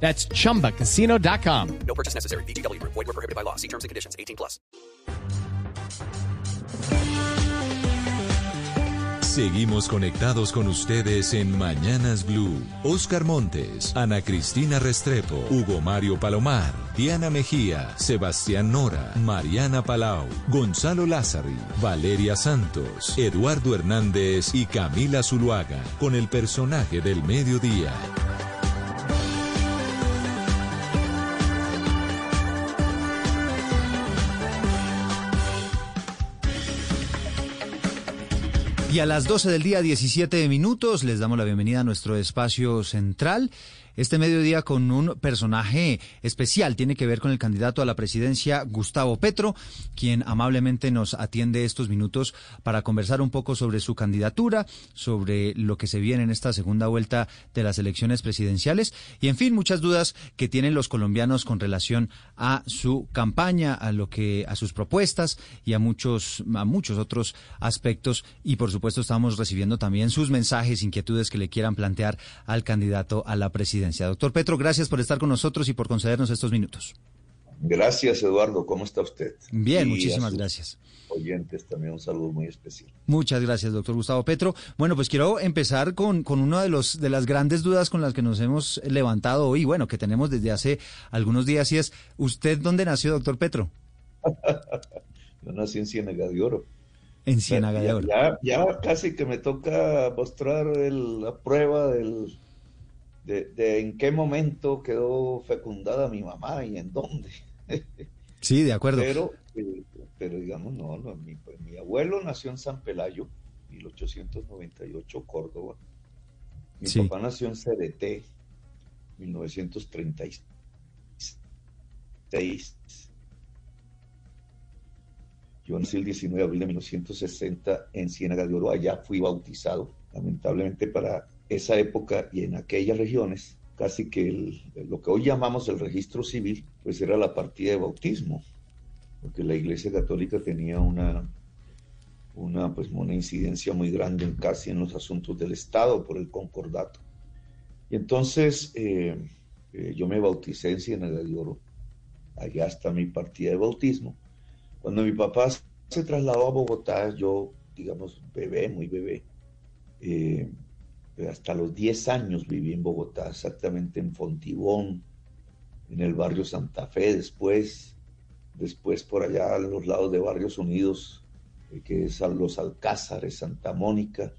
That's chumbacasino.com. No purchase necessary. BGW. Void were prohibited by law. See terms and conditions. 18 plus. Seguimos conectados con ustedes en Mañanas Blue. Oscar Montes, Ana Cristina Restrepo, Hugo Mario Palomar, Diana Mejía, Sebastián Nora, Mariana Palau, Gonzalo Lázari, Valeria Santos, Eduardo Hernández y Camila Zuluaga, con el personaje del mediodía. Y a las 12 del día, 17 minutos, les damos la bienvenida a nuestro espacio central. Este mediodía con un personaje especial. Tiene que ver con el candidato a la presidencia Gustavo Petro, quien amablemente nos atiende estos minutos para conversar un poco sobre su candidatura, sobre lo que se viene en esta segunda vuelta de las elecciones presidenciales. Y en fin, muchas dudas que tienen los colombianos con relación a su campaña, a lo que a sus propuestas y a muchos a muchos otros aspectos. Y por supuesto estamos recibiendo también sus mensajes, inquietudes que le quieran plantear al candidato a la presidencia. Doctor Petro, gracias por estar con nosotros y por concedernos estos minutos. Gracias, Eduardo. ¿Cómo está usted? Bien, Y muchísimas gracias. Oyentes también un saludo muy especial. Muchas gracias, doctor Gustavo Petro. Bueno, pues quiero empezar con, con una de, los, de las grandes dudas con las que nos hemos levantado hoy, bueno, que tenemos desde hace algunos días, y es, ¿usted dónde nació, doctor Petro? Yo nací en Ciénaga de Oro. En Ciénaga de Oro. Ya, ya casi que me toca mostrar el- la prueba del, de, de en qué momento quedó fecundada mi mamá y en dónde. Sí, de acuerdo. Pero, eh, pero digamos, no, no, mi, pues, mi abuelo nació en San Pelayo, 1898, Córdoba. Mi Sí. papá nació en CDT, 1936. Yo nací el 19 de abril de 1960 en Ciénaga de Oro. Allá fui bautizado. Lamentablemente para esa época y en aquellas regiones, casi que el- lo que hoy llamamos el registro civil, pues era la partida de bautismo, porque la Iglesia Católica tenía una, una, pues, una incidencia muy grande en casi en los asuntos del Estado por el concordato. Y entonces eh, eh, yo me bauticé en Ciénaga de Oro. Allá está mi partida de bautismo. Cuando mi papá se trasladó a Bogotá, yo, digamos, bebé, muy bebé, eh, hasta los 10 años viví en Bogotá, exactamente en Fontibón, en el barrio Santa Fe, después, después por allá a los lados de Barrios Unidos, eh, que es a los Alcázares, Santa Mónica,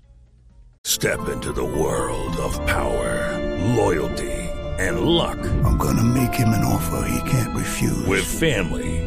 Step into the world of power, loyalty, and luck. I'm gonna make him an offer he can't refuse. With family,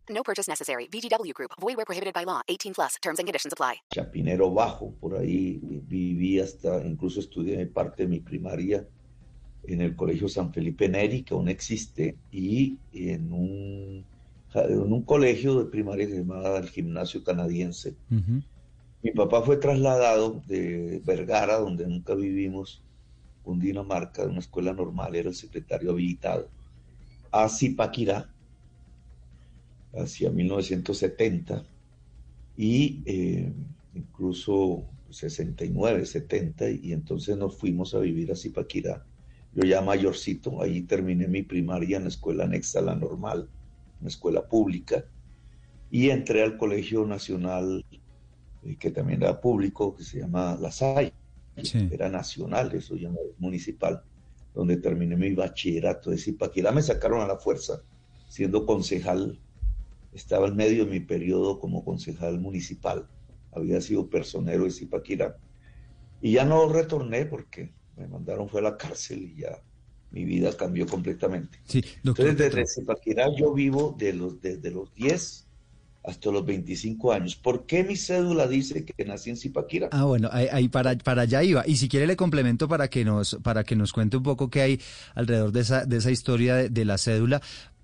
No purchase necessary. VGW Group. Void where prohibited by law. 18 plus. Terms and conditions apply. Chapinero Bajo, por ahí viví hasta, incluso estudié parte de mi primaria en el Colegio San Felipe Neri, que aún existe, y en un, en un colegio de primaria que se llamaba el Gimnasio Canadiense. Ujú. Mi papá fue trasladado de Vergara, donde nunca vivimos, Cundinamarca, de una escuela normal, era el secretario habilitado, a Zipaquirá, hacia 1970, y eh, incluso 69, 70, y entonces nos fuimos a vivir a Zipaquirá. Yo ya mayorcito, ahí terminé mi primaria en la escuela anexa a la normal, una escuela pública, y entré al Colegio Nacional eh, que también era público, que se llama La Salle, Sí. era nacional, eso ya no es municipal, donde terminé mi bachillerato de Zipaquirá. Me sacaron a la fuerza, siendo concejal, estaba en medio de mi periodo como concejal municipal, había sido personero de Zipaquirá. Y ya no retorné porque me mandaron fue a la cárcel y ya mi vida cambió completamente. Sí, doctor Entonces, desde Zipaquirá yo vivo de los, desde los 10 hasta los 25 años. ¿Por qué mi cédula dice que nací en Zipaquirá? Ah, bueno, ahí, ahí para, para allá iba. Y si quiere le complemento para que nos, para que nos cuente un poco qué hay alrededor de esa, de esa historia de, de la cédula,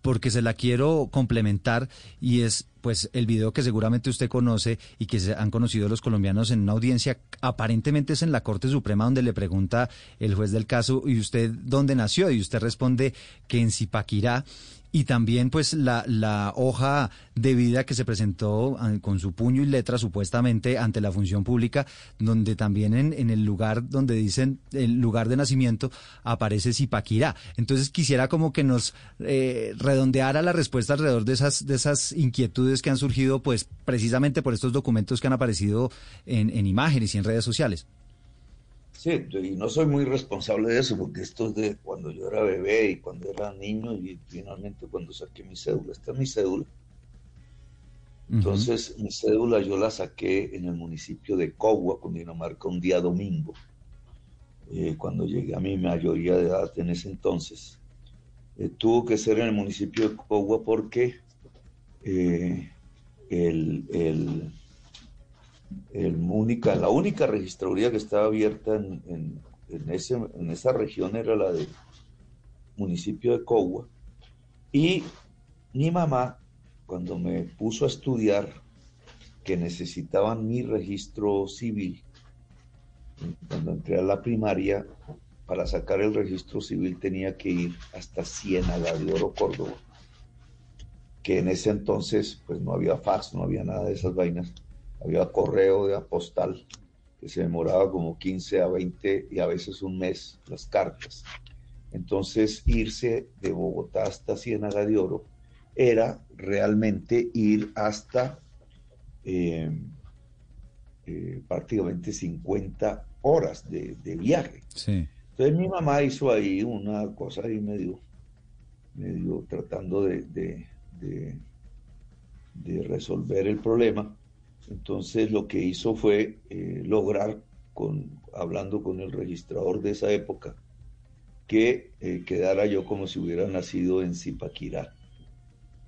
porque se la quiero complementar y es pues el video que seguramente usted conoce y que se han conocido los colombianos en una audiencia, aparentemente es en la Corte Suprema donde le pregunta el juez del caso, ¿y usted dónde nació? Y usted responde que en Zipaquirá y también pues la, la hoja de vida que se presentó ah, con su puño y letra supuestamente ante la función pública, donde también en, en el lugar donde dicen el lugar de nacimiento aparece Zipaquirá. Entonces quisiera como que nos eh, redondeara la respuesta alrededor de esas, de esas inquietudes que han surgido pues precisamente por estos documentos que han aparecido en, en imágenes y en redes sociales. Sí, y no soy muy responsable de eso, porque esto es de cuando yo era bebé y cuando era niño y finalmente cuando saqué mi cédula. Esta es mi cédula. Entonces, mi cédula yo la saqué en el municipio de Cogua, Cundinamarca, un día domingo, eh, cuando llegué a mi mayoría de edad en ese entonces. Eh, tuvo que ser en el municipio de Cogua porque eh, el, el- el única, la única registraduría que estaba abierta en, en- ese, en esa región era la del municipio de Cogua. Y mi mamá, cuando me puso a estudiar que necesitaban mi registro civil, cuando entré a la primaria, para sacar el registro civil tenía que ir hasta Ciénaga de Oro, Córdoba, que en ese entonces pues no había fax, no había nada de esas vainas, había correo de postal que se demoraba como 15 a 20 y a veces un mes las cartas. Entonces irse de Bogotá hasta Ciénaga de Oro era realmente ir hasta eh, eh, prácticamente 50 horas de, de viaje. Sí. Entonces mi mamá hizo ahí una cosa ahí medio, medio tratando de, de- de resolver el problema. Entonces lo que hizo fue eh, lograr, con, hablando con el registrador de esa época, que eh, quedara yo como si hubiera nacido en Zipaquirá.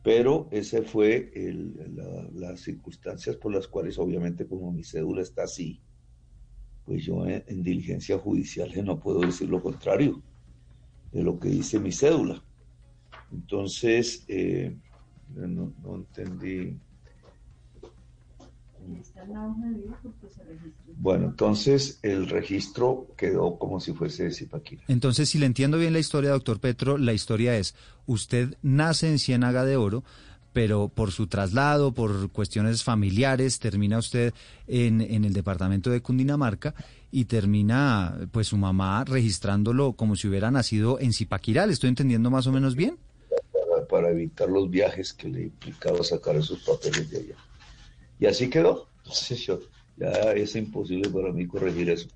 Pero ese fue la- las circunstancias por las cuales, obviamente, como mi cédula está así, pues yo en, en diligencia judicial no puedo decir lo contrario de lo que dice mi cédula. Entonces, eh, no entendí. Bueno, entonces el registro quedó como si fuese de Zipaquirá. Entonces, si le entiendo bien la historia, doctor Petro, la historia es, usted nace en Ciénaga de Oro, pero por su traslado, por cuestiones familiares, termina usted en, en el departamento de Cundinamarca y termina, pues, su mamá registrándolo como si hubiera nacido en Zipaquirá. ¿Le estoy entendiendo más o menos bien? para, para evitar los viajes que le implicaba sacar esos papeles de allá. Y así quedó. Entonces yo, ya es imposible para mí corregir eso.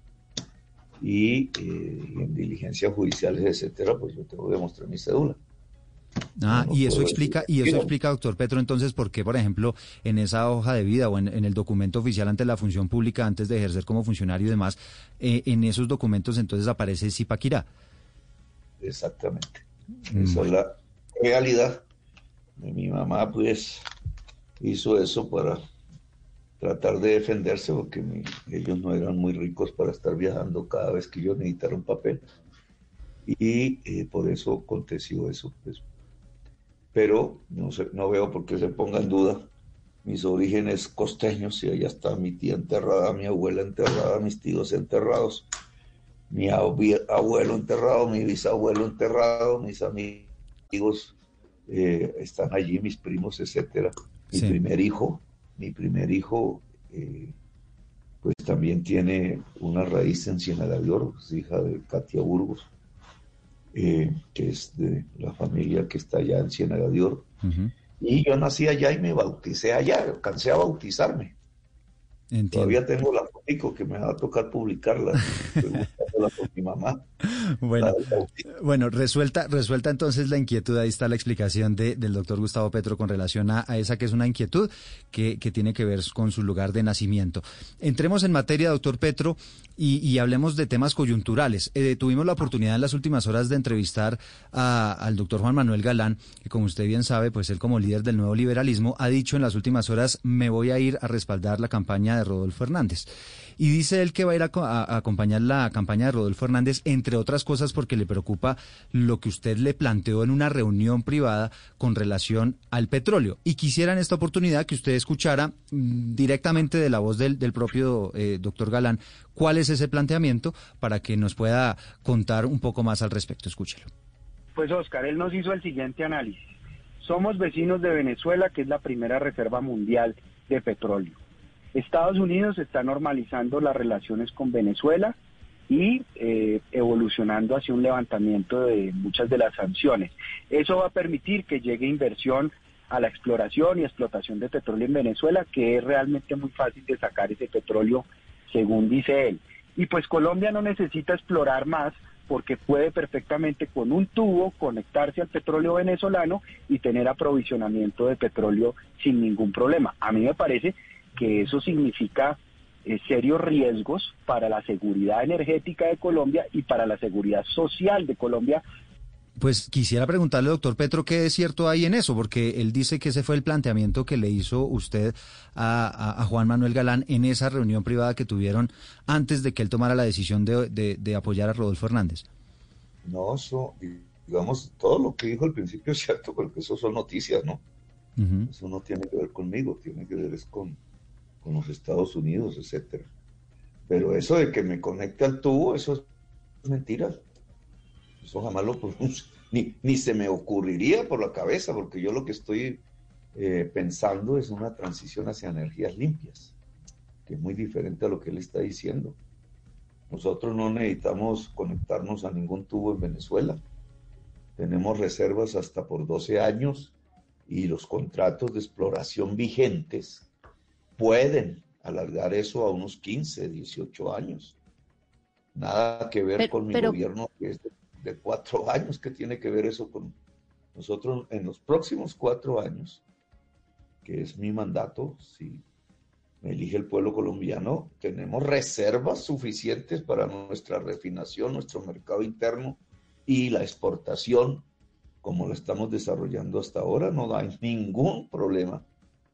Y eh, en diligencias judiciales, etcétera, pues yo tengo que mostrar mi cédula. Ah, No y eso explica, decir y eso explica, doctor Petro, entonces, por qué, por ejemplo, en esa hoja de vida o en, en el documento oficial ante la función pública, antes de ejercer como funcionario y demás, eh, en esos documentos entonces aparece Zipaquirá. Exactamente. Mm, Esa es la realidad. Mi mamá, pues, hizo eso para tratar de defenderse, porque mi- ellos no eran muy ricos para estar viajando cada vez que yo necesitara un papel. Y eh, por eso aconteció eso. Pues. Pero no, sé, no veo por qué se ponga en duda mis orígenes costeños, si allá está mi tía enterrada, mi abuela enterrada, mis tíos enterrados mi abue- abuelo enterrado, mi bisabuelo enterrado, mis amigos eh, están allí, mis primos, etcétera. Mi Sí. primer hijo, mi primer hijo, eh, pues también tiene una raíz en Ciénaga de Oro, es hija de Katia Burgos, eh, que es de la familia que está allá en Ciénaga de Oro. Ujú, Y yo nací allá y me bauticé allá, alcancé a bautizarme. Entiendo. Todavía tengo la fotico que me va a tocar publicarla. Con mi mamá. Bueno, bueno, resuelta, resuelta entonces la inquietud, ahí está la explicación de, del doctor Gustavo Petro con relación a, a esa que es una inquietud que, que, tiene que ver con su lugar de nacimiento. Entremos en materia, doctor Petro, y, y hablemos de temas coyunturales. Eh, tuvimos la oportunidad en las últimas horas de entrevistar a, al doctor Juan Manuel Galán, que como usted bien sabe, pues él como líder del nuevo liberalismo ha dicho en las últimas horas, me voy a ir a respaldar la campaña de Rodolfo Hernández. Y dice él que va a ir a, a, acompañar la campaña de Rodolfo Hernández, entre otras cosas porque le preocupa lo que usted le planteó en una reunión privada con relación al petróleo. Y quisiera en esta oportunidad que usted escuchara mm, directamente de la voz del, del propio eh, doctor Galán cuál es ese planteamiento para que nos pueda contar un poco más al respecto. Escúchelo. Pues Oscar, él nos hizo el siguiente análisis. Somos vecinos de Venezuela, que es la primera reserva mundial de petróleo. Estados Unidos está normalizando las relaciones con Venezuela y eh, evolucionando hacia un levantamiento de muchas de las sanciones. Eso va a permitir que llegue inversión a la exploración y explotación de petróleo en Venezuela, que es realmente muy fácil de sacar ese petróleo, según dice él. Y pues Colombia no necesita explorar más porque puede perfectamente con un tubo conectarse al petróleo venezolano y tener aprovisionamiento de petróleo sin ningún problema. A mí me parece que eso significa eh, serios riesgos para la seguridad energética de Colombia y para la seguridad social de Colombia. Pues quisiera preguntarle, doctor Petro, qué es cierto hay en eso, porque él dice que ese fue el planteamiento que le hizo usted a, a, a Juan Manuel Galán en esa reunión privada que tuvieron antes de que él tomara la decisión de, de, de apoyar a Rodolfo Hernández. No, eso, digamos, todo lo que dijo al principio es cierto, porque eso son noticias, ¿no? Uh -huh. Eso no tiene que ver conmigo, tiene que ver es con, con los Estados Unidos, etcétera. Pero eso de que me conecte al tubo, eso es mentira. Eso jamás lo ni, ni se me ocurriría por la cabeza, porque yo lo que estoy eh, pensando es una transición hacia energías limpias, que es muy diferente a lo que él está diciendo. Nosotros no necesitamos conectarnos a ningún tubo en Venezuela. Tenemos reservas hasta por 12 años y los contratos de exploración vigentes pueden alargar eso a unos 15, 18 años. Nada que ver pero, con mi pero... gobierno que es de, de, cuatro años, que tiene que ver eso con nosotros en los próximos cuatro años, que es mi mandato, si me elige el pueblo colombiano, tenemos reservas suficientes para nuestra refinación, nuestro mercado interno y la exportación, como lo estamos desarrollando hasta ahora, no hay ningún problema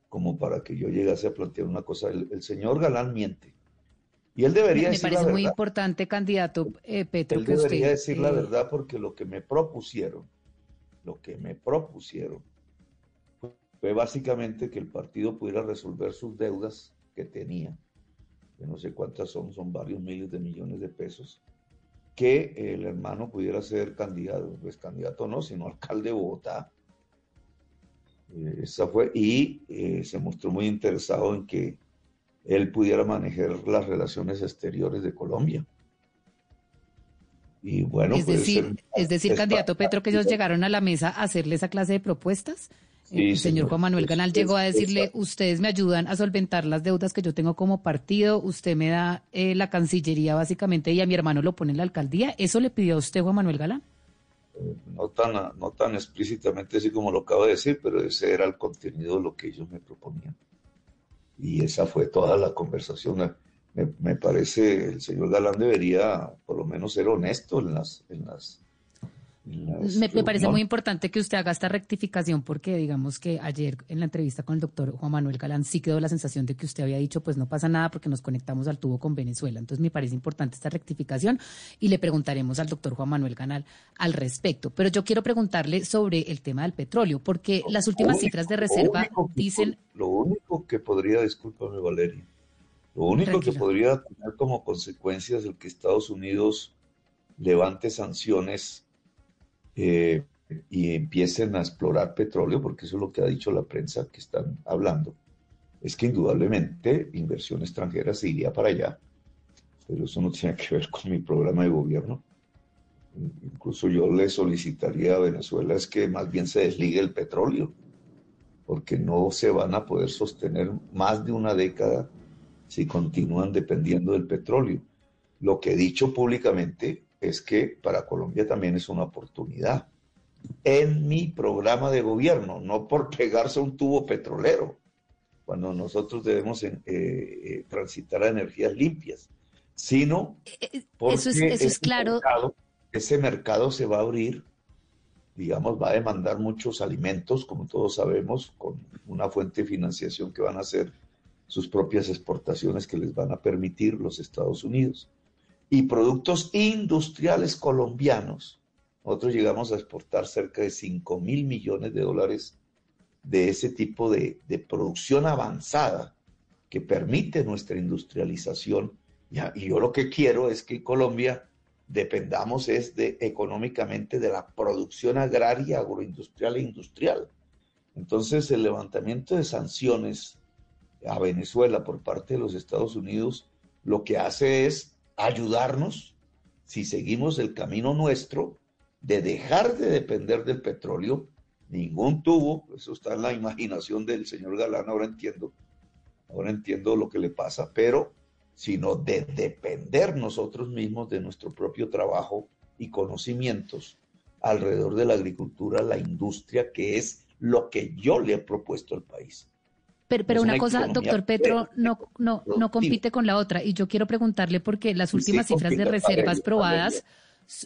como para que yo llegase a plantear una cosa. El, el señor Galán miente. Y él debería me decir parece la muy verdad. importante, candidato eh, Petro, Él que debería usted... decir la eh, verdad porque lo que me propusieron, lo que me propusieron, fue básicamente que el partido pudiera resolver sus deudas que tenía, que no sé cuántas son, son varios miles de millones de pesos, que el hermano pudiera ser candidato, pues candidato no, sino alcalde de Bogotá. Eh, esa fue, y eh, se mostró muy interesado en que él pudiera manejar las relaciones exteriores de Colombia. Y bueno, es decir, ser, es decir, candidato Petro, que ellos llegaron a la mesa a hacerle esa clase de propuestas. Sí, el señor, señor, Juan Manuel Ganal llegó a decirle, ustedes me ayudan a solventar las deudas que yo tengo como partido, usted me da eh, la Cancillería básicamente y a mi hermano lo pone en la alcaldía. ¿Eso le pidió a usted Juan Manuel Galán? No tan, no tan explícitamente así como lo acabo de decir, pero ese era el contenido de lo que ellos me proponían. Y esa fue toda la conversación. Me, me parece el señor Galán debería por lo menos ser honesto en las, en las me, me, parece muy importante que usted haga esta rectificación porque digamos que ayer en la entrevista con el doctor Juan Manuel Galán sí quedó la sensación de que usted había dicho pues no pasa nada porque nos conectamos al tubo con Venezuela. Entonces me parece importante esta rectificación y le preguntaremos al doctor Juan Manuel Ganal al respecto. Pero yo quiero preguntarle sobre el tema del petróleo porque las últimas único, cifras de reserva lo dicen... Lo único que podría, discúlpame Valeria, lo único que podría tener como consecuencias el que Estados Unidos levante sanciones eh, y empiecen a explorar petróleo, porque eso es lo que ha dicho la prensa que están hablando, es que indudablemente inversión extranjera se iría para allá, pero eso no tiene que ver con mi programa de gobierno. Incluso yo le solicitaría a Venezuela es que más bien se desligue el petróleo, porque no se van a poder sostener más de una década si continúan dependiendo del petróleo. Lo que he dicho públicamente es que para Colombia también es una oportunidad. En mi programa de gobierno, no por pegarse a un tubo petrolero, cuando nosotros debemos eh, eh, transitar a energías limpias, sino eh, porque eso es, claro. ese mercado se va a abrir, digamos, va a demandar muchos alimentos, como todos sabemos, con una fuente de financiación que van a ser sus propias exportaciones que les van a permitir los Estados Unidos y productos industriales colombianos. Nosotros llegamos a exportar cerca de 5 mil millones de dólares de ese tipo de, producción avanzada que permite nuestra industrialización. Y yo lo que quiero es que Colombia dependamos es de económicamente de la producción agraria, agroindustrial e industrial. Entonces el levantamiento de sanciones a Venezuela por parte de los Estados Unidos lo que hace es ayudarnos, si seguimos el camino nuestro, de dejar de depender del petróleo. Ningún tubo, eso está en la imaginación del señor Galán, ahora entiendo, ahora entiendo lo que le pasa, pero sino de depender nosotros mismos de nuestro propio trabajo y conocimientos alrededor de la agricultura, la industria, que es lo que yo le he propuesto al país. Pero, una, cosa, doctor Petro, no, no, no compite con la otra. Y yo quiero preguntarle porque las últimas cifras de reservas probadas,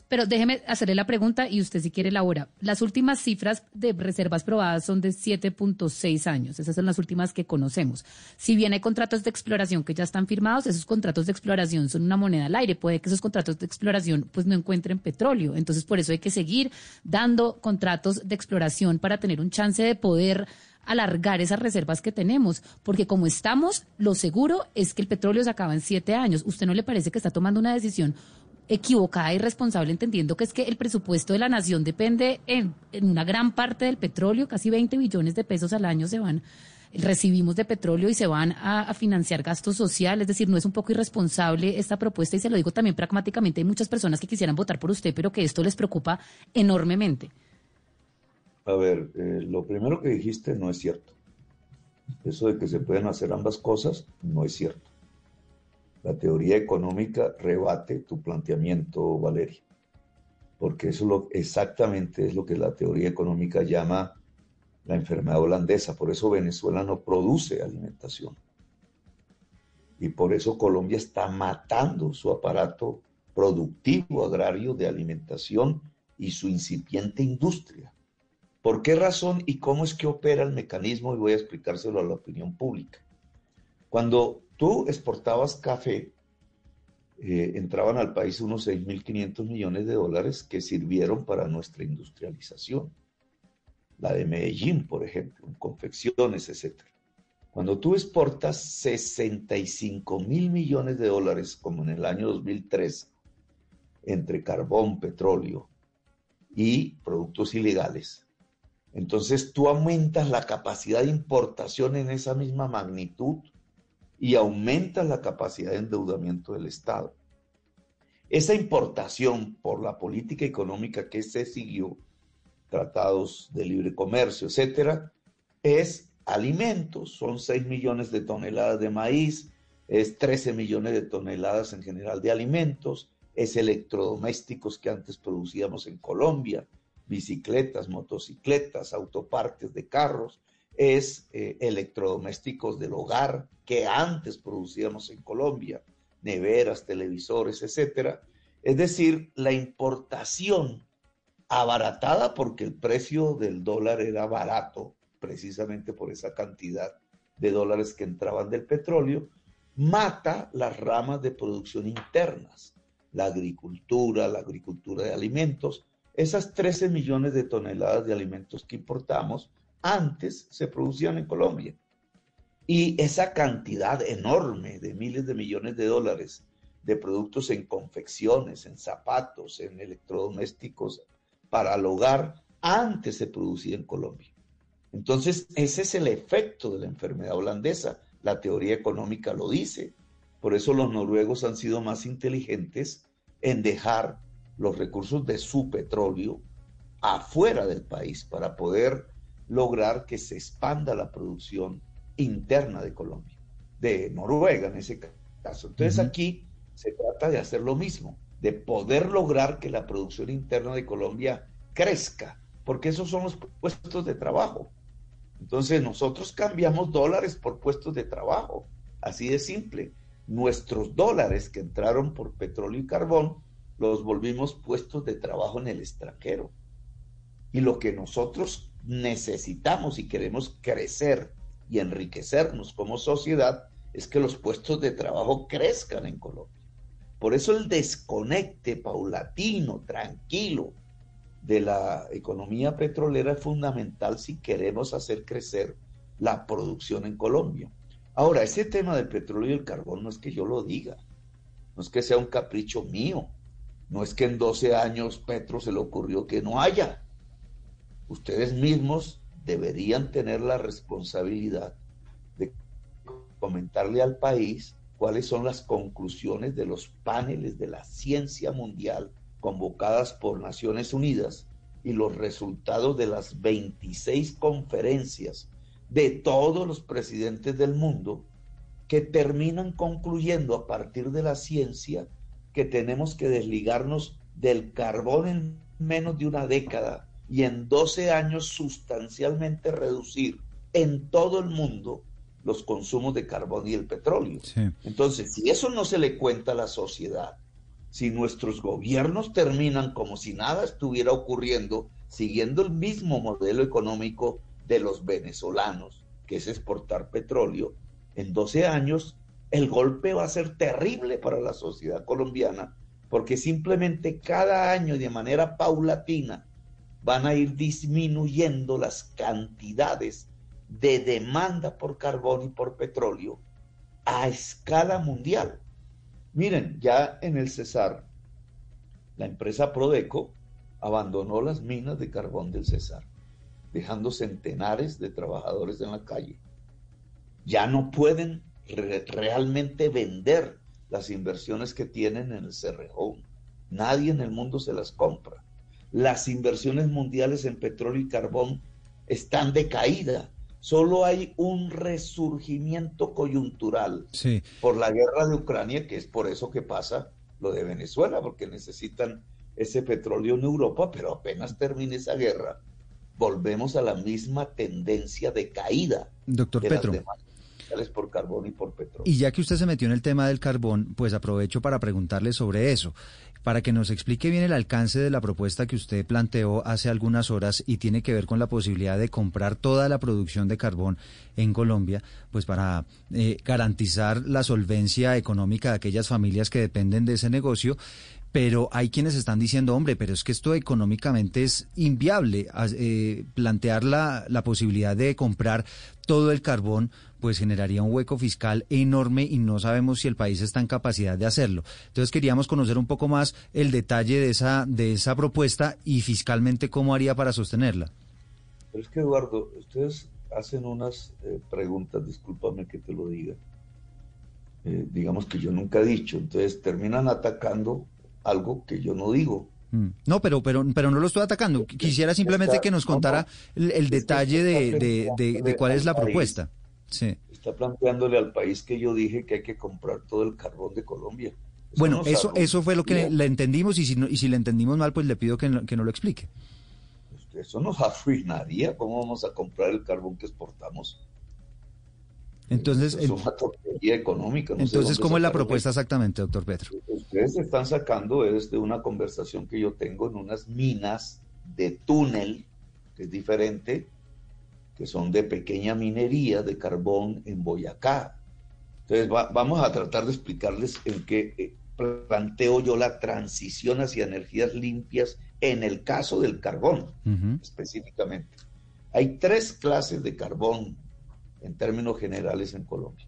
pero déjeme hacerle la pregunta y usted si quiere elabora. Las últimas cifras de reservas probadas son de 7.6 años. Esas son las últimas que conocemos. Si bien hay contratos de exploración que ya están firmados, esos contratos de exploración son una moneda al aire. Puede que esos contratos de exploración pues no encuentren petróleo. Entonces, por eso hay que seguir dando contratos de exploración para tener un chance de poder alargar esas reservas que tenemos, porque como estamos, lo seguro es que el petróleo se acaba en siete años. ¿Usted no le parece que está tomando una decisión equivocada y responsable, entendiendo que es que el presupuesto de la nación depende en, una gran parte del petróleo, casi 20 billones de pesos al año se van, recibimos de petróleo y se van a, a, financiar gastos sociales, es decir, no es un poco irresponsable esta propuesta y se lo digo también pragmáticamente, hay muchas personas que quisieran votar por usted, pero que esto les preocupa enormemente. A ver, eh, lo primero que dijiste no es cierto. Eso de que se pueden hacer ambas cosas no es cierto. La teoría económica rebate tu planteamiento, Valeria, porque eso lo, exactamente es lo que la teoría económica llama la enfermedad holandesa. Por eso Venezuela no produce alimentación. Y por eso Colombia está matando su aparato productivo agrario de alimentación y su incipiente industria. ¿Por qué razón y cómo es que opera el mecanismo? Y voy a explicárselo a la opinión pública. Cuando tú exportabas café, eh, entraban al país unos 6.500 millones de dólares que sirvieron para nuestra industrialización. La de Medellín, por ejemplo, confecciones, etc. Cuando tú exportas 65 mil millones de dólares, como en el año 2003, entre carbón, petróleo y productos ilegales, entonces tú aumentas la capacidad de importación en esa misma magnitud y aumentas la capacidad de endeudamiento del Estado. Esa importación por la política económica que se siguió, tratados de libre comercio, etcétera, es alimentos. Son 6 millones de toneladas de maíz, es 13 millones de toneladas en general de alimentos, es electrodomésticos que antes producíamos en Colombia, bicicletas, motocicletas, autopartes de carros, es eh, electrodomésticos del hogar que antes producíamos en Colombia, neveras, televisores, etcétera. Es decir, la importación abaratada porque el precio del dólar era barato, precisamente por esa cantidad de dólares que entraban del petróleo, mata las ramas de producción internas, la agricultura, la agricultura de alimentos, esas 13 millones de toneladas de alimentos que importamos antes se producían en Colombia. Y esa cantidad enorme de miles de millones de dólares de productos en confecciones, en zapatos, en electrodomésticos para el hogar, antes se producía en Colombia. Entonces, ese es el efecto de la enfermedad holandesa. La teoría económica lo dice. Por eso los noruegos han sido más inteligentes en dejar los recursos de su petróleo afuera del país para poder lograr que se expanda la producción interna de Colombia, de Noruega en ese caso. Entonces aquí se trata de hacer lo mismo, de poder lograr que la producción interna de Colombia crezca, porque esos son los puestos de trabajo. Entonces nosotros cambiamos dólares por puestos de trabajo, así de simple. Nuestros dólares que entraron por petróleo y carbón los volvimos puestos de trabajo en el extranjero. Y lo que nosotros necesitamos y queremos crecer y enriquecernos como sociedad es que los puestos de trabajo crezcan en Colombia. Por eso el desconecte paulatino, tranquilo, de la economía petrolera es fundamental si queremos hacer crecer la producción en Colombia. Ahora, ese tema del petróleo y el carbón no es que yo lo diga, no es que sea un capricho mío, no es que en 12 años Petro se le ocurrió que no haya. Ustedes mismos deberían tener la responsabilidad de comentarle al país cuáles son las conclusiones de los paneles de la ciencia mundial convocadas por Naciones Unidas y los resultados de las 26 conferencias de todos los presidentes del mundo que terminan concluyendo a partir de la ciencia que tenemos que desligarnos del carbón en menos de una década y en 12 años sustancialmente reducir en todo el mundo los consumos de carbón y el petróleo. Entonces, si eso no se le cuenta a la sociedad, si nuestros gobiernos terminan como si nada estuviera ocurriendo, siguiendo el mismo modelo económico de los venezolanos, que es exportar petróleo, en 12 años el golpe va a ser terrible para la sociedad colombiana, porque simplemente cada año de manera paulatina van a ir disminuyendo las cantidades de demanda por carbón y por petróleo a escala mundial. Miren, ya en el Cesar, la empresa Prodeco abandonó las minas de carbón del Cesar, dejando centenares de trabajadores en la calle. Ya no pueden realmente vender las inversiones que tienen en el Cerrejón. Nadie en el mundo se las compra. Las inversiones mundiales en petróleo y carbón están de caída solo hay un resurgimiento coyuntural por la guerra de Ucrania, que es por eso que pasa lo de Venezuela, porque necesitan ese petróleo en Europa, pero apenas termine esa guerra, volvemos a la misma tendencia de caída. Doctor Petro por carbón y por petróleo. Y ya que usted se metió en el tema del carbón, pues aprovecho para preguntarle sobre eso para que nos explique bien el alcance de la propuesta que usted planteó hace algunas horas y tiene que ver con la posibilidad de comprar toda la producción de carbón en Colombia, pues para eh, garantizar la solvencia económica de aquellas familias que dependen de ese negocio pero hay quienes están diciendo, hombre, pero es que esto económicamente es inviable, eh, plantear la, la, posibilidad de comprar todo el carbón, pues generaría un hueco fiscal enorme y no sabemos si el país está en capacidad de hacerlo. Entonces queríamos conocer un poco más el detalle de esa, de esa propuesta y fiscalmente cómo haría para sostenerla. Pero es que Eduardo, ustedes hacen unas eh, preguntas, discúlpame que te lo diga, eh, digamos que yo nunca he dicho, entonces terminan atacando algo que yo no digo. Mm. No, pero, pero, pero no lo estoy atacando. Quisiera simplemente que nos contara el, detalle de, cuál es la propuesta. Sí. Está planteándole al país que yo dije que hay que comprar todo el carbón de Colombia. bueno, eso, eso fue lo que le entendimos y si, y si le entendimos mal, pues le pido que, que no lo explique. Pues eso nos arruinaría. ¿Cómo vamos a comprar el carbón que exportamos? Entonces, es una torpería económica. entonces, ¿cómo es la propuesta exactamente, doctor Petro? Ustedes están sacando es de una conversación que yo tengo en unas minas de túnel, que es diferente, que son de pequeña minería de carbón en Boyacá. Entonces, vamos a tratar de explicarles en qué eh, planteo yo la transición hacia energías limpias en el caso del carbón, específicamente. Hay tres clases de carbón en términos generales en Colombia.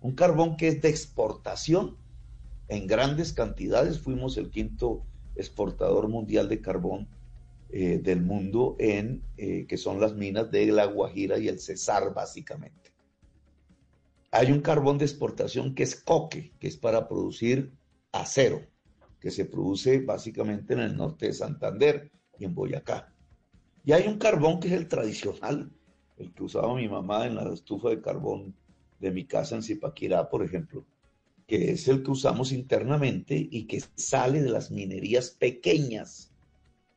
Un carbón que es de exportación en grandes cantidades. Fuimos el quinto exportador mundial de carbón eh, del mundo en eh, que son las minas de La Guajira y el Cesar básicamente. Hay un carbón de exportación que es coque, que es para producir acero, que se produce básicamente en el norte de Santander y en Boyacá. Y hay un carbón que es el tradicional, el que usaba mi mamá en la estufa de carbón de mi casa en Zipaquirá, por ejemplo, que es el que usamos internamente y que sale de las minerías pequeñas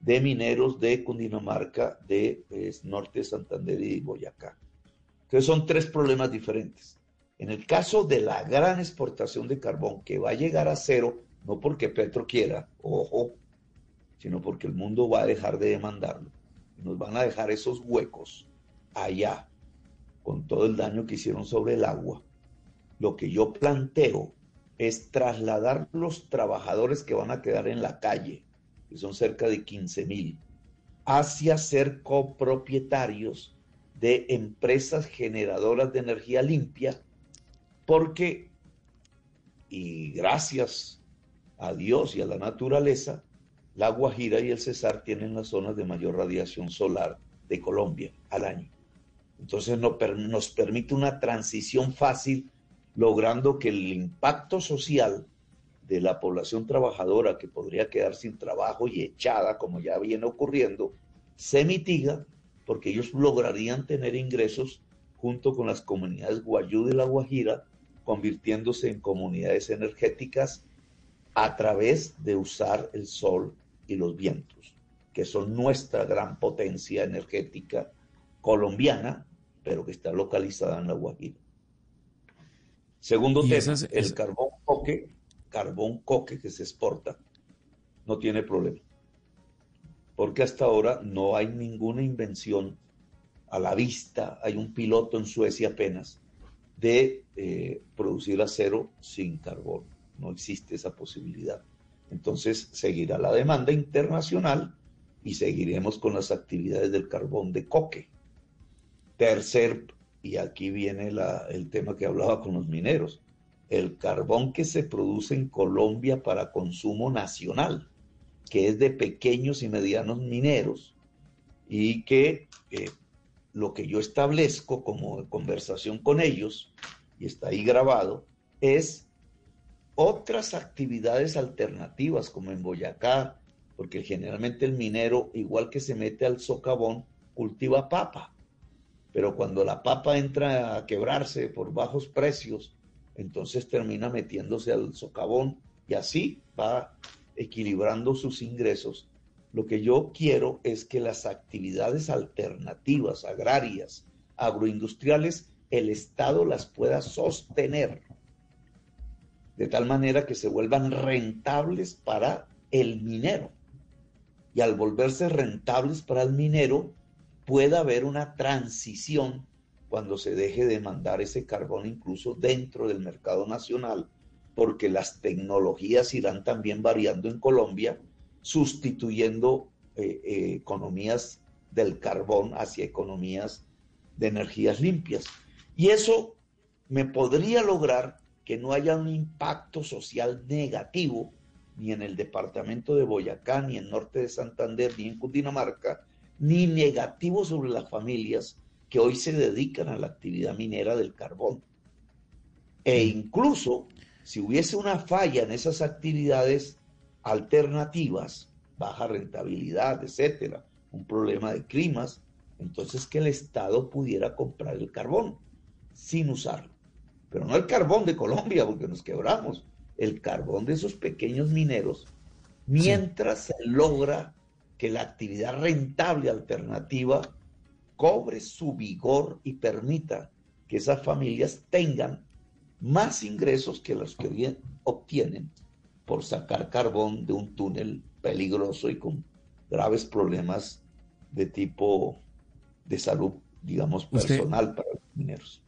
de mineros de Cundinamarca, de pues, Norte de Santander y Boyacá. Entonces son tres problemas diferentes. En el caso de la gran exportación de carbón, que va a llegar a cero, no porque Petro quiera, ojo, sino porque el mundo va a dejar de demandarlo. Nos van a dejar esos huecos allá, con todo el daño que hicieron sobre el agua. Lo que yo planteo es trasladar los trabajadores que van a quedar en la calle, que son cerca de 15 mil, hacia ser copropietarios de empresas generadoras de energía limpia, porque, y gracias a Dios y a la naturaleza, la Guajira y el Cesar tienen las zonas de mayor radiación solar de Colombia al año. Entonces nos permite una transición fácil, logrando que el impacto social de la población trabajadora que podría quedar sin trabajo y echada, como ya viene ocurriendo, se mitiga porque ellos lograrían tener ingresos junto con las comunidades Guayú de la Guajira, convirtiéndose en comunidades energéticas a través de usar el sol y los vientos, que son nuestra gran potencia energética colombiana, pero que está localizada en la Guajira. Segundo tema, el carbón coque, carbón coque que se exporta, no tiene problema. Porque hasta ahora no hay ninguna invención a la vista, hay un piloto en Suecia apenas, de eh, producir acero sin carbón. No existe esa posibilidad. Entonces seguirá la demanda internacional y seguiremos con las actividades del carbón de coque. Tercer, y aquí viene el tema que hablaba con los mineros, el carbón que se produce en Colombia para consumo nacional, que es de pequeños y medianos mineros, y que eh, lo que yo establezco como conversación con ellos, y está ahí grabado, es otras actividades alternativas, como en Boyacá, porque generalmente el minero, igual que se mete al socavón, cultiva papa. Pero cuando la papa entra a quebrarse por bajos precios, entonces termina metiéndose al socavón y así va equilibrando sus ingresos. Lo que yo quiero es que las actividades alternativas, agrarias, agroindustriales, el Estado las pueda sostener de tal manera que se vuelvan rentables para el minero. Y al volverse rentables para el minero, pueda haber una transición cuando se deje de mandar ese carbón incluso dentro del mercado nacional, porque las tecnologías irán también variando en Colombia, sustituyendo eh, eh, economías del carbón hacia economías de energías limpias. Y eso me podría lograr que no haya un impacto social negativo ni en el departamento de Boyacá, ni en norte de Santander, ni en Cundinamarca, ni negativo sobre las familias que hoy se dedican a la actividad minera del carbón. E incluso si hubiese una falla en esas actividades alternativas, baja rentabilidad, etcétera, un problema de climas, entonces que el Estado pudiera comprar el carbón sin usarlo. Pero no el carbón de Colombia, porque nos quebramos, el carbón de esos pequeños mineros, mientras se logra que la actividad rentable alternativa cobre su vigor y permita que esas familias tengan más ingresos que los que obtienen por sacar carbón de un túnel peligroso y con graves problemas de tipo de salud, digamos, personal para los mineros.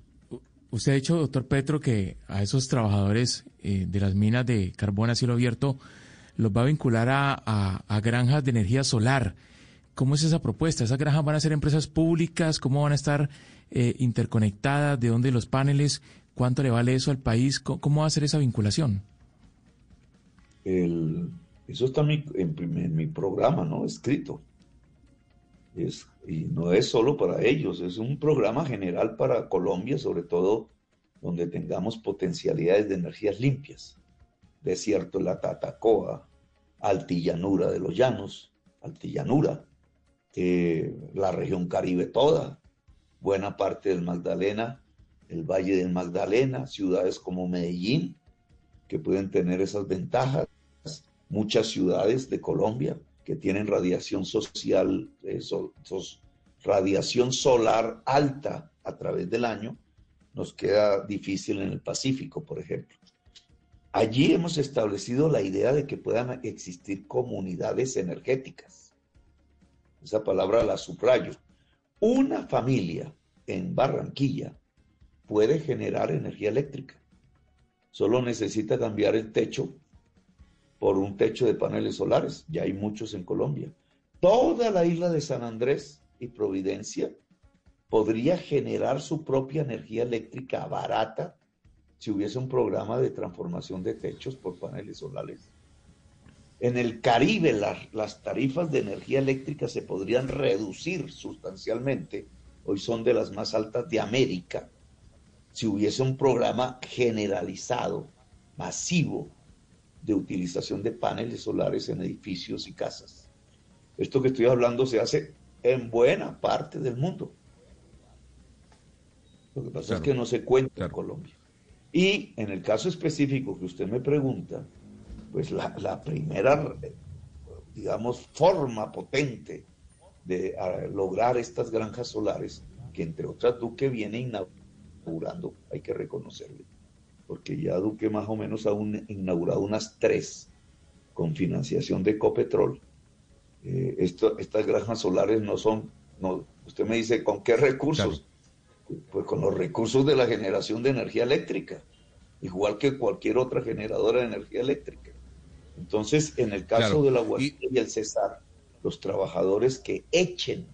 Usted ha dicho, doctor Petro, que a esos trabajadores eh, de las minas de carbón a cielo abierto los va a vincular a, granjas de energía solar. ¿Cómo es esa propuesta? ¿Esas granjas van a ser empresas públicas? ¿Cómo van a estar eh, interconectadas? ¿De dónde los paneles? ¿Cuánto le vale eso al país? ¿Cómo, va a ser esa vinculación? eso está en mi programa, ¿no? Escrito y no es solo para ellos, es un programa general para Colombia, sobre todo donde tengamos potencialidades de energías limpias. Desierto de la Tatacoa, Altillanura de los Llanos, Altillanura, la región Caribe toda, buena parte del Magdalena, el Valle del Magdalena, ciudades como Medellín, que pueden tener esas ventajas. Muchas ciudades de Colombia que tienen radiación social, eh, radiación solar alta a través del año, nos queda difícil en el Pacífico, por ejemplo. Allí hemos establecido la idea de que puedan existir comunidades energéticas. Esa palabra la subrayo. Una familia en Barranquilla puede generar energía eléctrica. Solo necesita cambiar el techo por un techo de paneles solares. Ya hay muchos en Colombia. Toda la isla de San Andrés y Providencia podría generar su propia energía eléctrica barata si hubiese un programa de transformación de techos por paneles solares. En el Caribe las tarifas de energía eléctrica se podrían reducir sustancialmente, hoy son de las más altas de América, si hubiese un programa generalizado, masivo, de utilización de paneles solares en edificios y casas. Esto que estoy hablando se hace en buena parte del mundo. Lo que pasa es que no se cuenta en Colombia. Y en el caso específico que usted me pregunta, pues la, primera, digamos, forma potente de lograr estas granjas solares, que entre otras Duque viene inaugurando, hay que reconocerle, porque ya Duque más o menos ha inaugurado unas tres con financiación de Copetrol. Eh, estas granjas solares no son, no, usted me dice, ¿con qué recursos? Pues con los recursos de la generación de energía eléctrica, igual que cualquier otra generadora de energía eléctrica. Entonces, en el caso de la Guajira y... el Cesar, los trabajadores que echen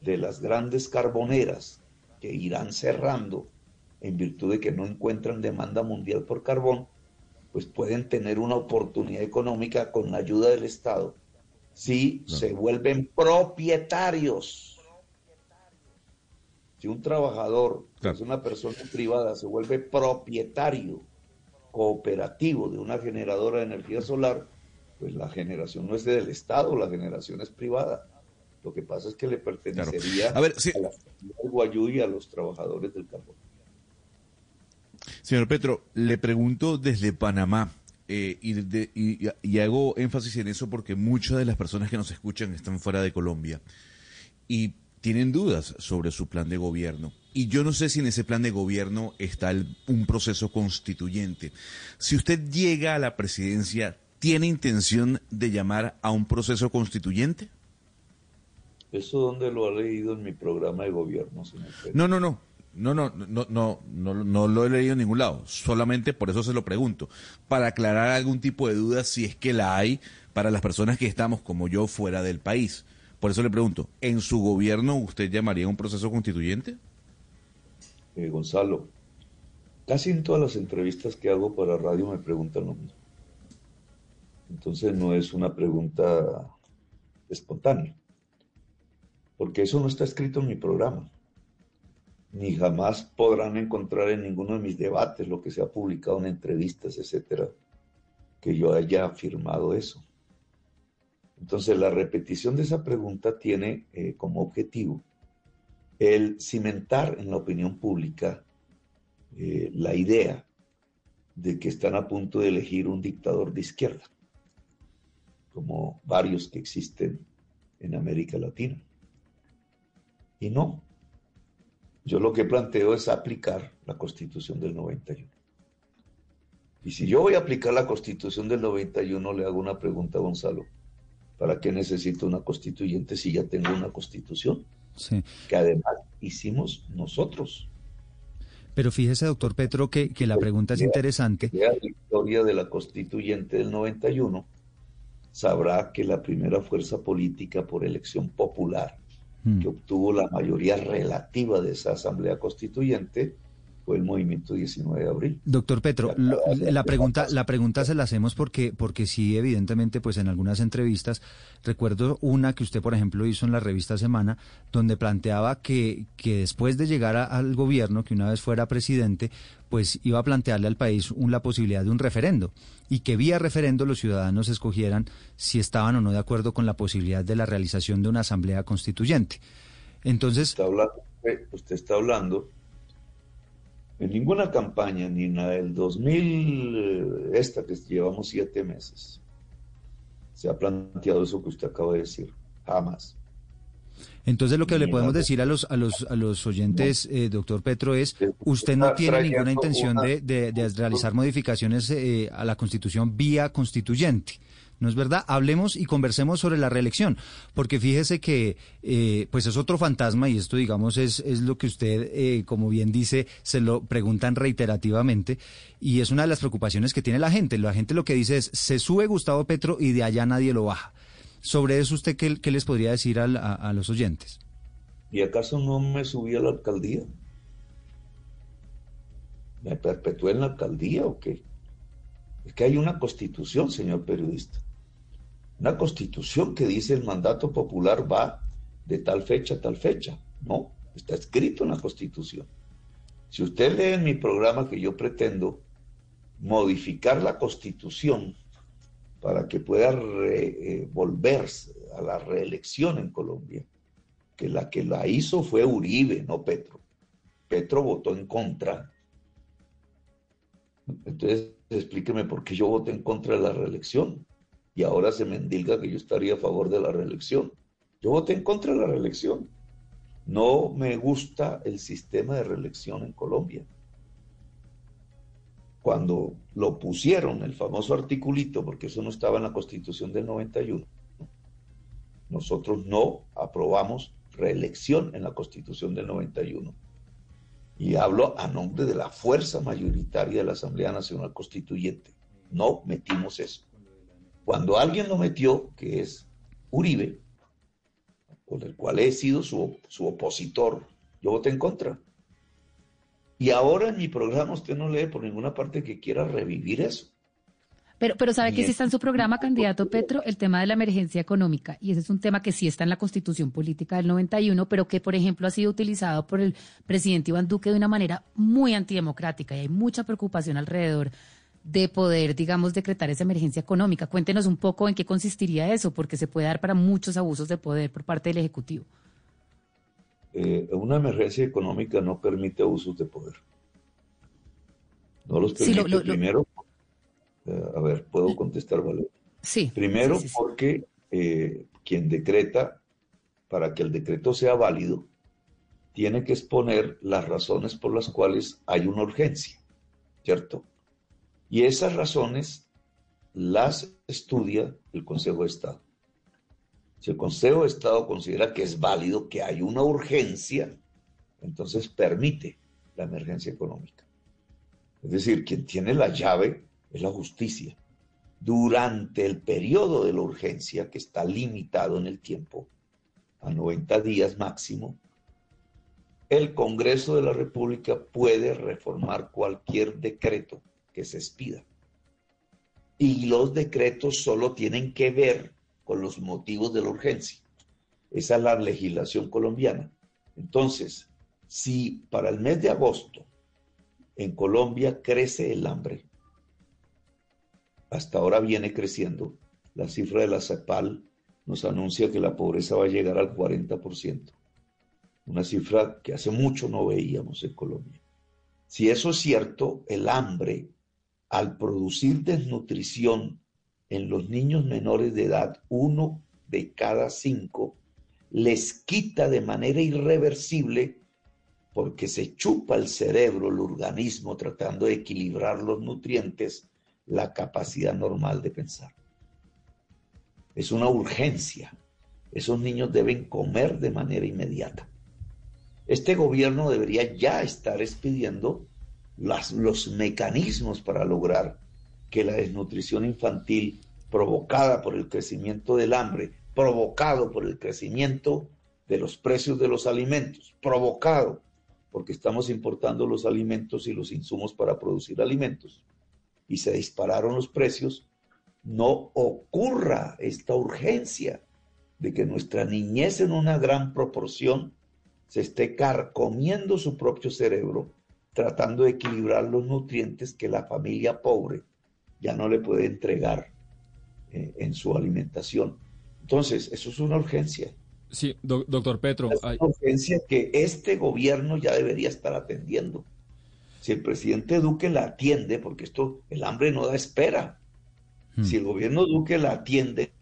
de las grandes carboneras que irán cerrando en virtud de que no encuentran demanda mundial por carbón, pues pueden tener una oportunidad económica con la ayuda del Estado si se vuelven propietarios. Si un trabajador, es una persona privada, se vuelve propietario cooperativo de una generadora de energía solar, pues la generación no es del Estado, la generación es privada. Lo que pasa es que le pertenecería a, ver, a la del Guayú y a los trabajadores del carbón. Señor Petro, le pregunto desde Panamá, eh, y, y, hago énfasis en eso porque muchas de las personas que nos escuchan están fuera de Colombia. Y tienen dudas sobre su plan de gobierno. Y yo no sé si en ese plan de gobierno está un proceso constituyente. Si usted llega a la presidencia, ¿tiene intención de llamar a un proceso constituyente? ¿Eso dónde lo ha leído en mi programa de gobierno, señor No, no, no. No, no, no, no, no, no lo he leído en ningún lado. Solamente por eso se lo pregunto. Para aclarar algún tipo de duda, si es que la hay, para las personas que estamos como yo fuera del país. Por eso le pregunto, ¿en su gobierno usted llamaría un proceso constituyente? Eh, Gonzalo, casi en todas las entrevistas que hago para radio me preguntan lo mismo. Entonces no es una pregunta espontánea, porque eso no está escrito en mi programa, ni jamás podrán encontrar en ninguno de mis debates lo que se ha publicado en entrevistas, etcétera, que yo haya afirmado eso. Entonces, la repetición de esa pregunta tiene eh, como objetivo el cimentar en la opinión pública eh, la idea de que están a punto de elegir un dictador de izquierda, como varios que existen en América Latina. Y no, yo lo que planteo es aplicar la constitución del 91. Y si yo voy a aplicar la constitución del 91, le hago una pregunta a Gonzalo. ¿Para qué necesito una constituyente si ya tengo una constitución? Sí. Que además hicimos nosotros. Pero fíjese, doctor Petro, que, que la pregunta es interesante. La historia de la constituyente del 91 sabrá que la primera fuerza política por elección popular hmm. que obtuvo la mayoría relativa de esa asamblea constituyente fue el movimiento 19 de abril. Doctor Petro, la pregunta, la pregunta se la hacemos porque, porque sí, evidentemente, pues en algunas entrevistas, recuerdo una que usted, por ejemplo, hizo en la revista Semana, donde planteaba que, que después de llegar al gobierno, que una vez fuera presidente, pues iba a plantearle al país la posibilidad de un referendo y que vía referendo los ciudadanos escogieran si estaban o no de acuerdo con la posibilidad de la realización de una asamblea constituyente. Entonces... Está hablando, usted está hablando En ninguna campaña, ni en la del 2000, eh, esta que llevamos siete meses, se ha planteado eso que usted acaba de decir. Jamás. Entonces lo que le podemos decir a los a los a los oyentes, eh, doctor Petro, es usted no tiene ninguna intención de, de, realizar modificaciones eh, a la Constitución vía constituyente. ¿No es verdad? Hablemos y conversemos sobre la reelección, porque fíjese que eh, pues es otro fantasma y esto digamos es, es lo que usted, eh, como bien dice, se lo preguntan reiterativamente y es una de las preocupaciones que tiene la gente. La gente lo que dice es, se sube Gustavo Petro y de allá nadie lo baja. Sobre eso, ¿usted qué, les podría decir a, a los oyentes? ¿Y acaso no me subí a la alcaldía? ¿Me perpetué en la alcaldía o qué? Es que hay una constitución, señor periodista. Una constitución que dice el mandato popular va de tal fecha a tal fecha. No, está escrito en la constitución. Si usted lee en mi programa que yo pretendo modificar la constitución para que pueda eh, volver a la reelección en Colombia, que la que la hizo fue Uribe, no Petro. Petro votó en contra. Entonces, explíqueme por qué yo voté en contra de la reelección y ahora se me endilga que yo estaría a favor de la reelección. Yo voté en contra de la reelección. No me gusta el sistema de reelección en Colombia. Cuando lo pusieron, el famoso articulito, porque eso no estaba en la constitución del 91, nosotros no aprobamos reelección en la constitución del 91. Y hablo a nombre de la fuerza mayoritaria de la Asamblea Nacional Constituyente. No metimos eso. Cuando alguien lo metió, que es Uribe, con el cual he sido su, opositor, yo voté en contra. Y ahora en mi programa usted no lee por ninguna parte que quiera revivir eso. Pero, pero sabe que sí está en su programa, candidato Petro, el tema de la emergencia económica, y ese es un tema que sí está en la constitución política del 91, pero que, por ejemplo, ha sido utilizado por el presidente Iván Duque de una manera muy antidemocrática y hay mucha preocupación alrededor de poder, digamos, decretar esa emergencia económica. Cuéntenos un poco en qué consistiría eso, porque se puede dar para muchos abusos de poder por parte del Ejecutivo. Eh, una emergencia económica no permite abusos de poder. No los permite primero. Eh, a ver, ¿puedo contestar? Sí. Primero, porque eh, quien decreta, para que el decreto sea válido, tiene que exponer las razones por las cuales hay una urgencia, ¿cierto? Y esas razones las estudia el Consejo de Estado. Si el Consejo de Estado considera que es válido, que hay una urgencia, entonces permite la emergencia económica. Es decir, quien tiene la llave es la justicia. Durante el periodo de la urgencia, que está limitado en el tiempo, a 90 días máximo, el Congreso de la República puede reformar cualquier decreto que se expida. Y los decretos solo tienen que ver con los motivos de la urgencia. Esa es la legislación colombiana. Entonces, si para el mes de agosto en Colombia crece el hambre, hasta ahora viene creciendo, la cifra de la CEPAL nos anuncia que la pobreza va a llegar al 40%, una cifra que hace mucho no veíamos en Colombia. Si eso es cierto, el hambre al producir desnutrición en los niños menores de edad, uno de cada cinco les quita de manera irreversible porque se chupa el cerebro, el organismo, tratando de equilibrar los nutrientes, la capacidad normal de pensar. Es una urgencia. Esos niños deben comer de manera inmediata. Este gobierno debería ya estar expidiendo los mecanismos para lograr que la desnutrición infantil provocada por el crecimiento del hambre, provocado por el crecimiento de los precios de los alimentos, provocado porque estamos importando los alimentos y los insumos para producir alimentos y se dispararon los precios, no ocurra esta urgencia de que nuestra niñez en una gran proporción se esté carcomiendo su propio cerebro tratando de equilibrar los nutrientes que la familia pobre ya no le puede entregar eh, en su alimentación. Entonces, eso es una urgencia. Sí, doctor Petro. Es una urgencia que este gobierno ya debería estar atendiendo. si el presidente Duque la atiende, porque esto, el hambre no da espera, hmm. si el gobierno Duque la atiende,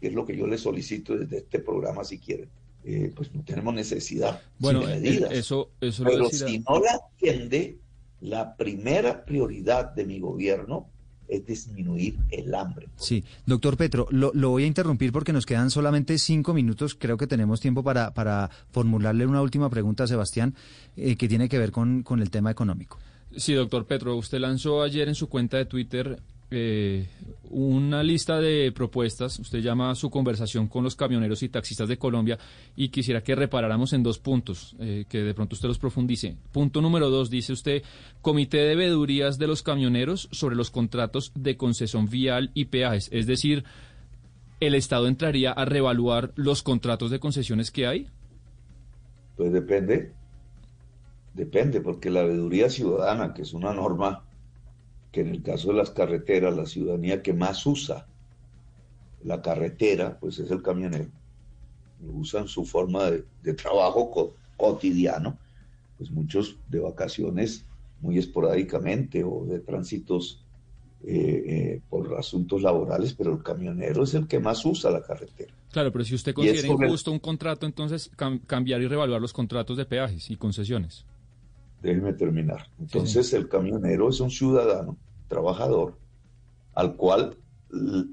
que es lo que yo le solicito desde este programa si quieren, eh, pues no tenemos necesidad bueno, de medidas. Eso, eso Pero si no la atiende, la primera prioridad de mi gobierno es disminuir el hambre. Sí, doctor Petro, lo, voy a interrumpir porque nos quedan solamente cinco minutos. Creo que tenemos tiempo para, para formularle una última pregunta a Sebastián eh, que tiene que ver con, con el tema económico. Sí, doctor Petro, usted lanzó ayer en su cuenta de Twitter eh, una lista de propuestas. Usted llama a su conversación con los camioneros y taxistas de Colombia y quisiera que reparáramos en dos puntos, eh, que de pronto usted los profundice. Punto número dos, dice usted, Comité de Vedurías de los Camioneros sobre los contratos de concesión vial y peajes. Es decir, ¿el Estado entraría a revaluar los contratos de concesiones que hay? Pues depende. Depende, porque la veeduría ciudadana, que es una norma que en el caso de las carreteras, la ciudadanía que más usa la carretera, pues es el camionero. Usan su forma de, trabajo cotidiano, pues muchos de vacaciones muy esporádicamente o de tránsitos eh, eh, por asuntos laborales, pero el camionero es el que más usa la carretera. Claro, pero si usted considera injusto un contrato, entonces cambiar y revaluar los contratos de peajes y concesiones. Déjeme terminar. Entonces el camionero es un ciudadano, trabajador, al cual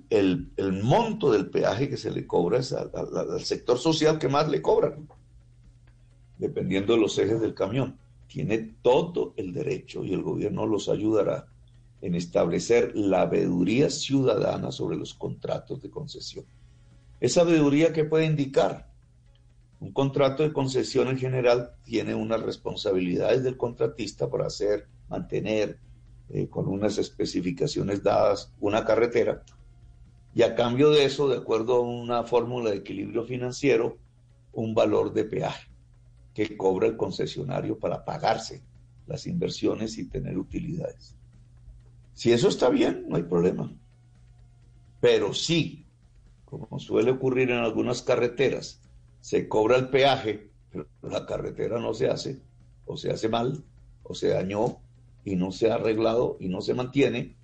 el, monto del peaje que se le cobra es al, sector social que más le cobran, dependiendo de los ejes del camión. Tiene todo el derecho y el gobierno los ayudará en establecer la veeduría ciudadana sobre los contratos de concesión. Esa veeduría que puede indicar un contrato de concesión en general tiene unas responsabilidades del contratista por hacer, mantener, eh, con unas especificaciones dadas, una carretera, y a cambio de eso, de acuerdo a una fórmula de equilibrio financiero, un valor de peaje que cobra el concesionario para pagarse las inversiones y tener utilidades. Si eso está bien, no hay problema. Pero sí, como suele ocurrir en algunas carreteras, se cobra el peaje, pero la carretera no se hace, o se hace mal, o se dañó y no se ha arreglado y no se mantiene,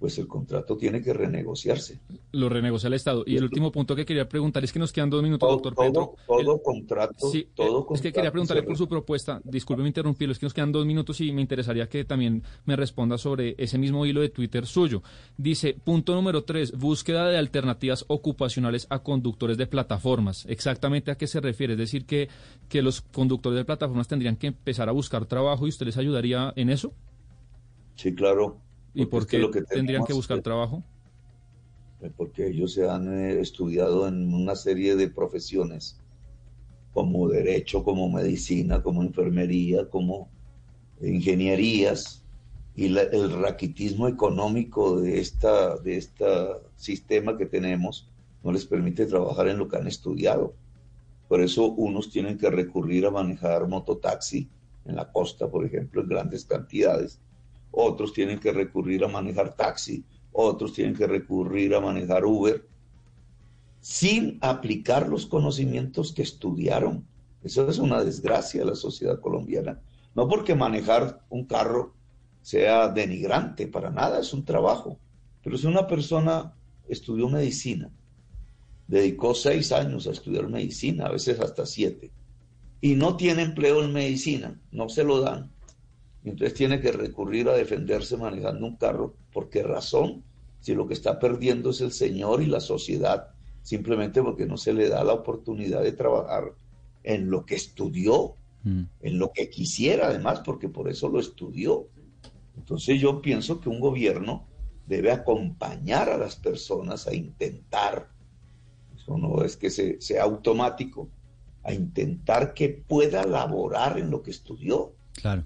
pues el contrato tiene que renegociarse. Lo renegocia el Estado. Y el último punto que quería preguntar es que nos quedan dos minutos, doctor Pedro. Todo contrato. Sí, todo es que quería preguntarle por su propuesta. Discúlpeme interrumpirlo, es que nos quedan dos minutos y me interesaría que también me responda sobre ese mismo hilo de Twitter suyo. Dice, punto número tres, búsqueda de alternativas ocupacionales a conductores de plataformas. ¿Exactamente a qué se refiere? Es decir, que, que los conductores de plataformas tendrían que empezar a buscar trabajo y usted les ayudaría en eso. Sí, claro ¿Y por qué lo que tendrían que buscar trabajo? Porque ellos se han eh, estudiado en una serie de profesiones, como derecho, como medicina, como enfermería, como ingenierías, y el raquitismo económico de esta de este sistema que tenemos no les permite trabajar en lo que han estudiado. Por eso unos tienen que recurrir a manejar mototaxi en la costa, por ejemplo, en grandes cantidades, otros tienen que recurrir a manejar taxi, otros tienen que recurrir a manejar Uber, sin aplicar los conocimientos que estudiaron. Eso es una desgracia de la sociedad colombiana. No porque manejar un carro sea denigrante, para nada, es un trabajo. Pero si una persona estudió medicina, dedicó seis años a estudiar medicina, a veces hasta siete, y no tiene empleo en medicina, no se lo dan, entonces tiene que recurrir a defenderse manejando un carro. ¿Por qué razón? Si lo que está perdiendo es el Señor y la sociedad, simplemente porque no se le da la oportunidad de trabajar en lo que estudió, mm. en lo que quisiera además, porque por eso lo estudió. Entonces yo pienso que un gobierno debe acompañar a las personas a intentar, eso no es que sea automático, a intentar que pueda laborar en lo que estudió. Claro.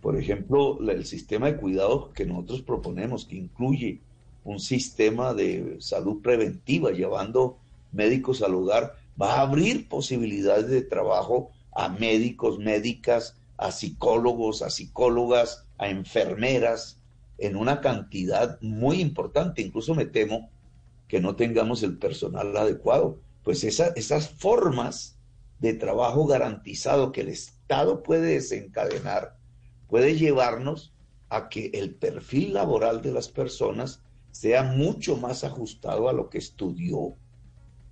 Por ejemplo, el sistema de cuidados que nosotros proponemos, que incluye un sistema de salud preventiva, llevando médicos al hogar, va a abrir posibilidades de trabajo a médicos, médicas, a psicólogos, a psicólogas, a enfermeras, en una cantidad muy importante. Incluso me temo que no tengamos el personal adecuado. Pues esas formas de trabajo garantizado que el Estado puede desencadenar puede llevarnos a que el perfil laboral de las personas sea mucho más ajustado a lo que estudió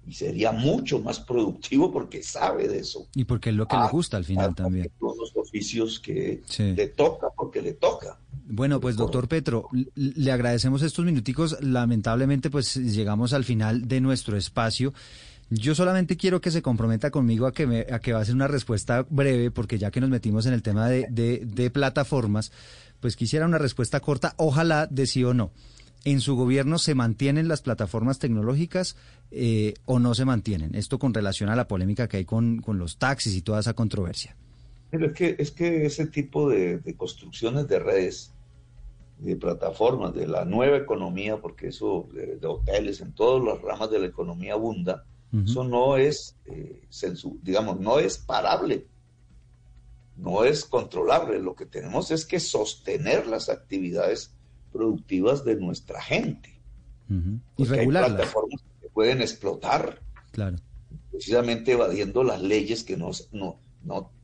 y sería mucho más productivo porque sabe de eso. Y porque es lo que le ah, gusta al final también. Todos los oficios que le toca porque le toca. Bueno, pues doctor Petro, le agradecemos estos minuticos. Lamentablemente, pues llegamos al final de nuestro espacio. Yo solamente quiero que se comprometa conmigo a que, me, a que va a ser una respuesta breve, porque ya que nos metimos en el tema de, de, plataformas, pues quisiera una respuesta corta, ojalá de sí o no. ¿En su gobierno se mantienen las plataformas tecnológicas eh, o no se mantienen? Esto con relación a la polémica que hay con, los taxis y toda esa controversia. Pero es que, es que ese tipo de, construcciones de redes, de plataformas, de la nueva economía, porque eso de, hoteles, en todas las ramas de la economía abunda, eso no es, eh, digamos, no es parable, no es controlable. Lo que tenemos es que sostener las actividades productivas de nuestra gente. Y regularlas. Hay plataformas que pueden explotar. Claro. Precisamente evadiendo las leyes que no, no,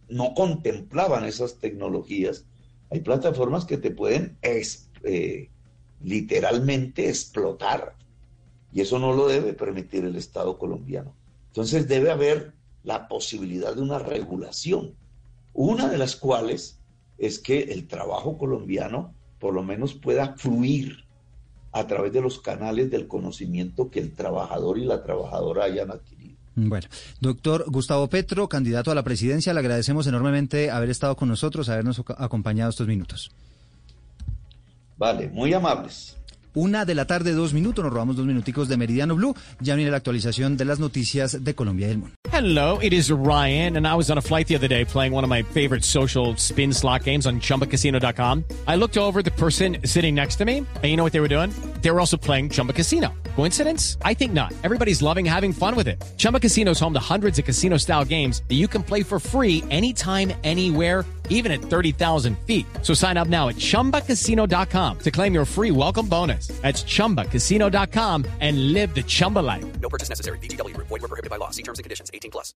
no contemplaban esas tecnologías. Hay plataformas que te pueden eh, literalmente explotar. Y eso no lo debe permitir el Estado colombiano. Entonces debe haber la posibilidad de una regulación, una de las cuales es que el trabajo colombiano por lo menos pueda fluir a través de los canales del conocimiento que el trabajador y la trabajadora hayan adquirido. Bueno, doctor Gustavo Petro, candidato a la presidencia, le agradecemos enormemente haber estado con nosotros, habernos acompañado estos minutos. Vale, muy amables. Una de la tarde, dos minutos, nos robamos dos minuticos de Meridiano Blue. Ya viene la actualización de las noticias de Colombia y del mundo. Hello, it is Ryan, and I was on a flight the other day playing one of my favorite social spin slot games on chumbacasino.com. I looked over the person sitting next to me, and you know what they were doing? They were also playing Chumba Casino. Coincidence? I think not. Everybody's loving having fun with it. Chumba Casino is home to hundreds of casino style games that you can play for free anytime, anywhere, even at 30,000 feet. So sign up now at chumbacasino.com to claim your free welcome bonus. That's chumbacasino.com and live the Chumba life. No purchase necessary. DTW, void, were prohibited by law. See terms and conditions 18 plus.